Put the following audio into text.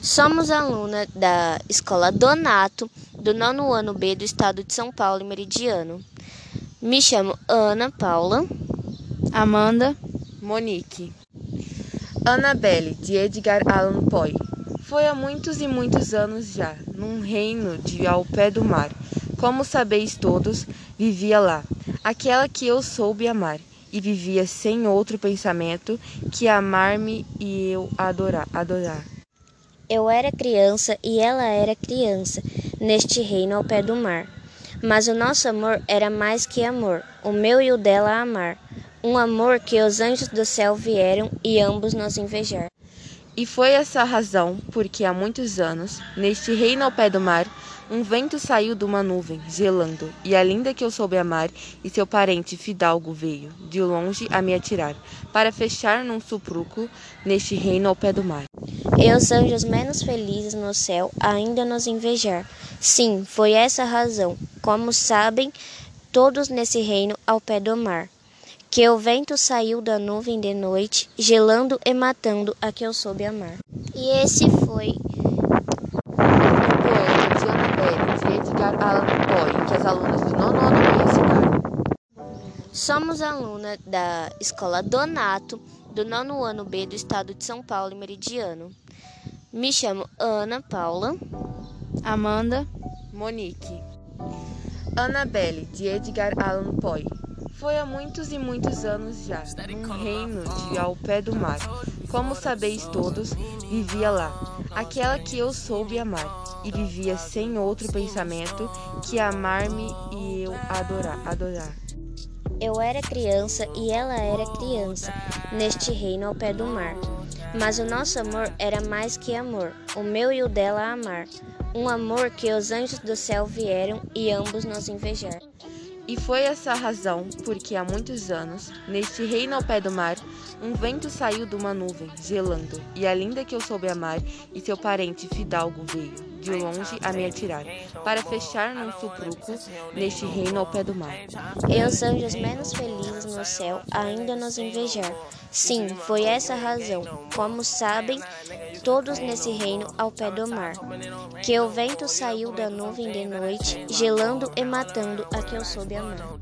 Somos aluna da Escola Donato, do nono ano B do estado de São Paulo, Meridiano. Me chamo Ana Paula. Amanda. Monique. Annabelle, de Edgar Allan Poe. Foi há muitos e muitos anos já, num reino de ao pé do mar. Como sabeis todos, vivia lá, aquela que eu soube amar, e vivia sem outro pensamento que amar-me e eu adorar. adorar. Eu era criança e ela era criança, neste reino ao pé do mar. Mas o nosso amor era mais que amor, o meu e o dela amar. Um amor que os anjos do céu vieram e ambos nos invejar. E foi essa a razão porque há muitos anos, neste reino ao pé do mar, um vento saiu de uma nuvem, gelando, e a linda que eu soube amar e seu parente fidalgo veio, de longe, a me atirar, para fechar num supruco neste reino ao pé do mar. E os anjos menos felizes no céu ainda nos invejar. Sim, foi essa razão, como sabem todos nesse reino ao pé do mar, que o vento saiu da nuvem de noite, gelando e matando a que eu soube amar. E esse foi Allan Poe, que as alunas do nono ano. Somos aluna da Escola Donato, do nono ano B do estado de São Paulo, Meridiano. Me chamo Ana Paula. Amanda. Monique. Annabelle, de Edgar Allan Poe. Foi há muitos e muitos anos já, num reino de ao pé do mar. Como sabeis todos, vivia lá, aquela que eu soube amar, e vivia sem outro pensamento que amar-me e eu adorar. adorar. Eu era criança e ela era criança, neste reino ao pé do mar. Mas o nosso amor era mais que amor, o meu e o dela amar. Um amor que os anjos do céu vieram e ambos nos invejar. E foi essa a razão porque há muitos anos, neste reino ao pé do mar, um vento saiu de uma nuvem, gelando, e a linda que eu soube amar e seu parente fidalgo veio, de longe, a me atirar, para fechar num supruco neste reino ao pé do mar. E os anjos menos felizes no céu ainda nos invejar. Sim, foi essa razão, como sabem todos nesse reino ao pé do mar, que o vento saiu da nuvem de noite, gelando e matando a que eu soube amar.